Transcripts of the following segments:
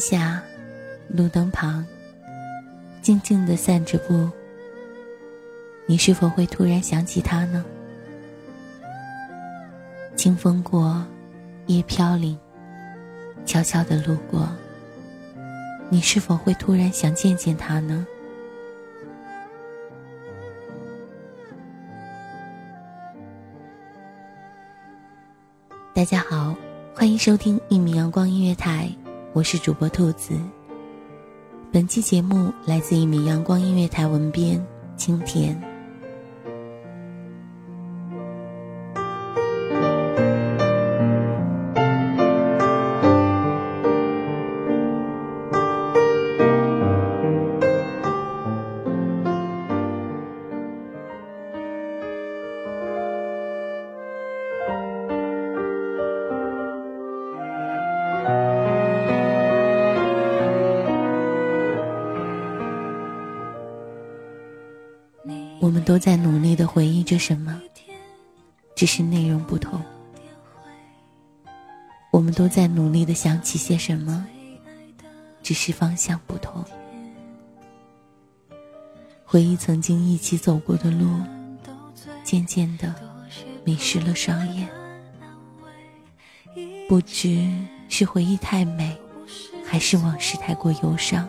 下，路灯旁，静静的散着步。你是否会突然想起他呢？清风过，叶飘零，悄悄的路过。你是否会突然想见见他呢？大家好，欢迎收听一米阳光音乐台。我是主播兔子。本期节目来自一米阳光音乐台文编青田。我们都在努力的回忆着什么，只是内容不同。我们都在努力的想起些什么，只是方向不同。回忆曾经一起走过的路，渐渐的迷失了双眼。不知是回忆太美，还是往事太过忧伤。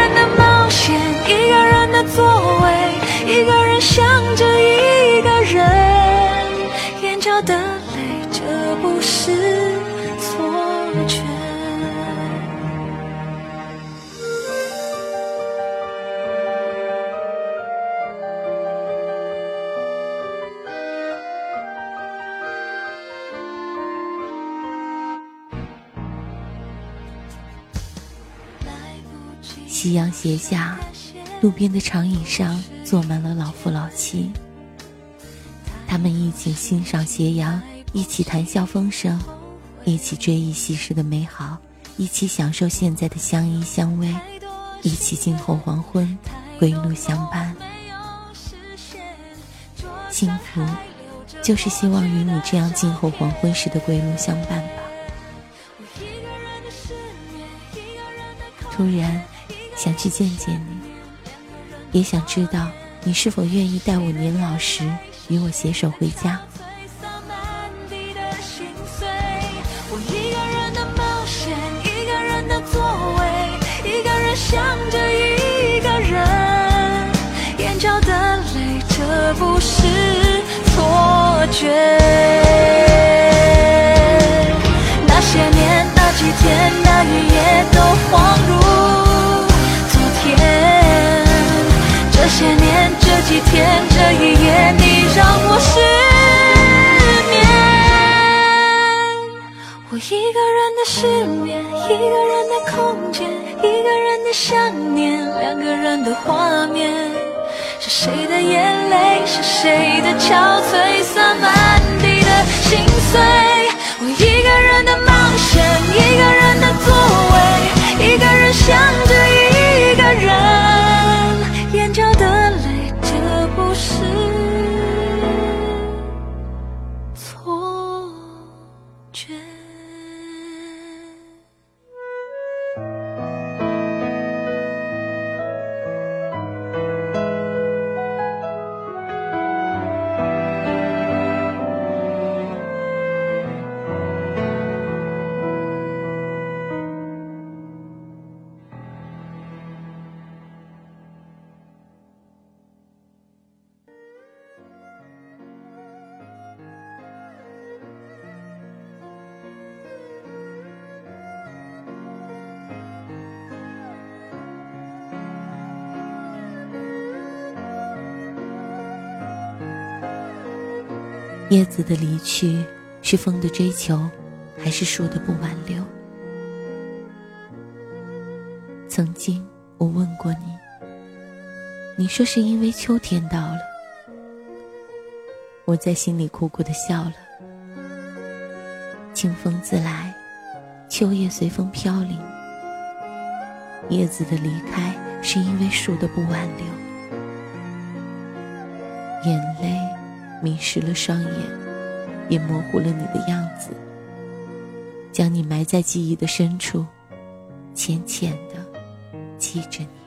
夕阳斜下，路边的长椅上坐满了老夫老妻。他们一起欣赏斜阳，一起谈笑风生，一起追忆昔时的美好，一起享受现在的相依相偎，一起静候黄昏，归路相伴。幸福，就是希望与你这样静候黄昏时的归路相伴吧。突然。想去见见你，也想知道你是否愿意待我年老时与我携手回家。一个人的冒险，一个人的座位，一个人想着一个人，眼角的泪，这不是错觉。这些年，这几天，这一夜，你让我失眠。我一个人的失眠，一个人的空间，一个人的想念，两个人的画面，是谁的眼泪，是谁的憔悴，洒满地的心碎。我一个人的冒险，一个人的座位，一个人想着。叶子的离去，是风的追求，还是树的不挽留？曾经我问过你，你说是因为秋天到了。我在心里苦苦的笑了。清风自来，秋叶随风飘零。叶子的离开，是因为树的不挽留。眼泪迷失了双眼，也模糊了你的样子，将你埋在记忆的深处，浅浅的记着你。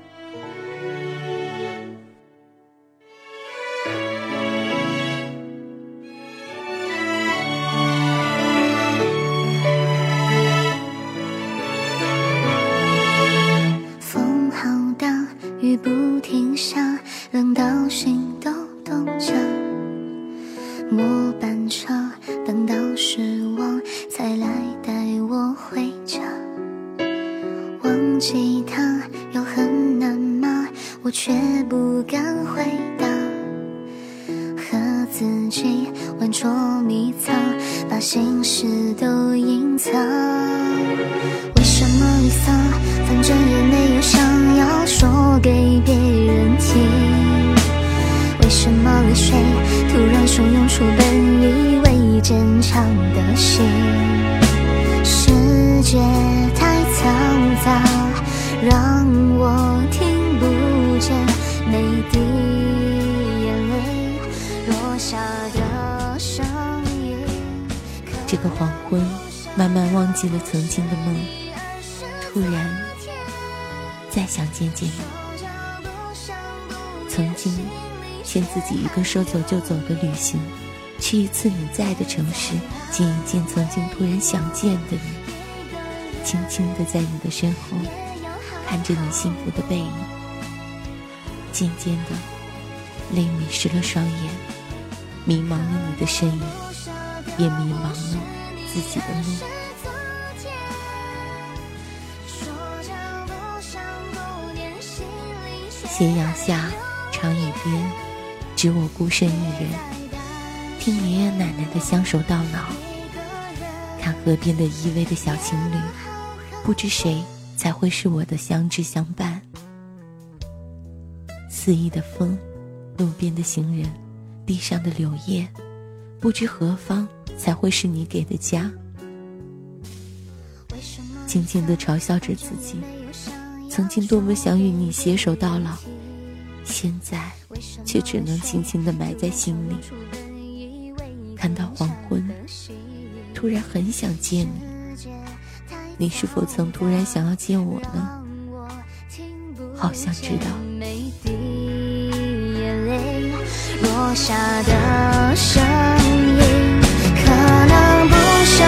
有想要说给别人听。为什么泪水突然汹涌出本以为坚强的心？世界太嘈杂，让我听不见每滴眼泪落下的声音。这个黄昏，慢慢忘记了曾经的梦，突然再想见见你。曾经欠自己一个说走就走的旅行，去一次你在的城市，见一见曾经突然想见的你，轻轻的在你的身后，看着你幸福的背影。渐渐的，泪迷湿了双眼，迷茫了你的身影，也迷茫了自己的路。斜阳下，长椅边，只我孤身一人，听爷爷奶奶的相守到老，看河边的依偎的小情侣，不知谁才会是我的相知相伴。肆意的风，路边的行人，地上的柳叶，不知何方才会是你给的家。静静的嘲笑着自己，曾经多么想与你携手到老，现在却只能轻轻地埋在心里。看到黄昏，突然很想见你，你是否曾突然想要见我呢？好想知道。落下的声音，可能不舍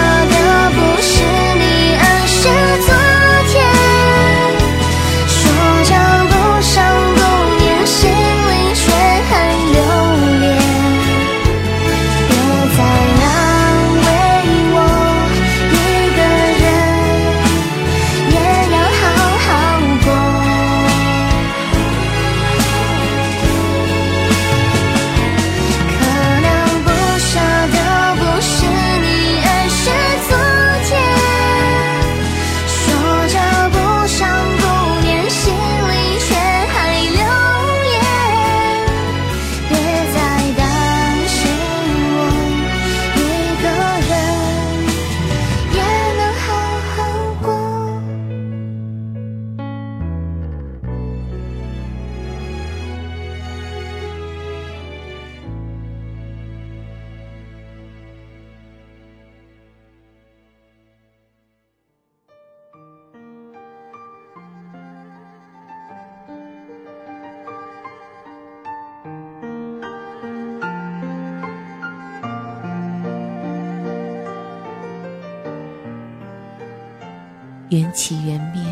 缘起缘灭，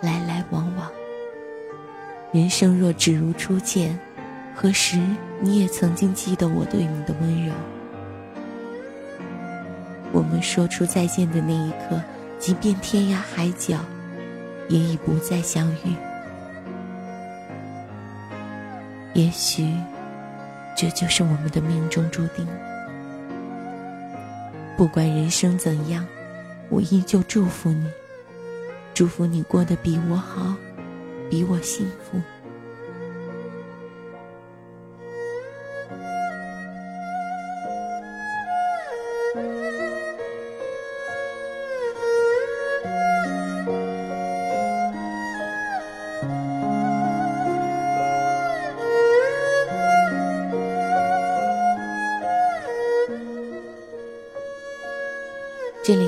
来来往往。人生若只如初见，何时你也曾经记得我对你的温柔？我们说出再见的那一刻，即便天涯海角，也已不再相遇。也许，这就是我们的命中注定。不管人生怎样，我依旧祝福你，祝福你过得比我好，比我幸福。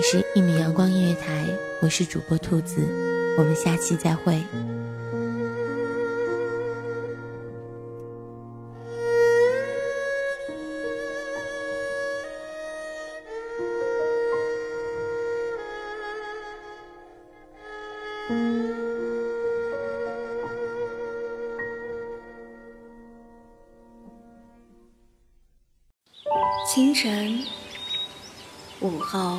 是一米阳光音乐台，我是主播兔子，我们下期再会。清晨。午后，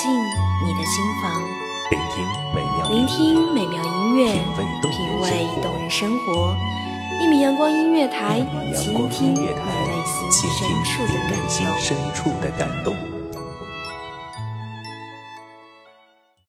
进你的心房，聆听美妙聆听美妙音乐，品味动人生活。一米阳光音乐台，倾听你内心深处的感动。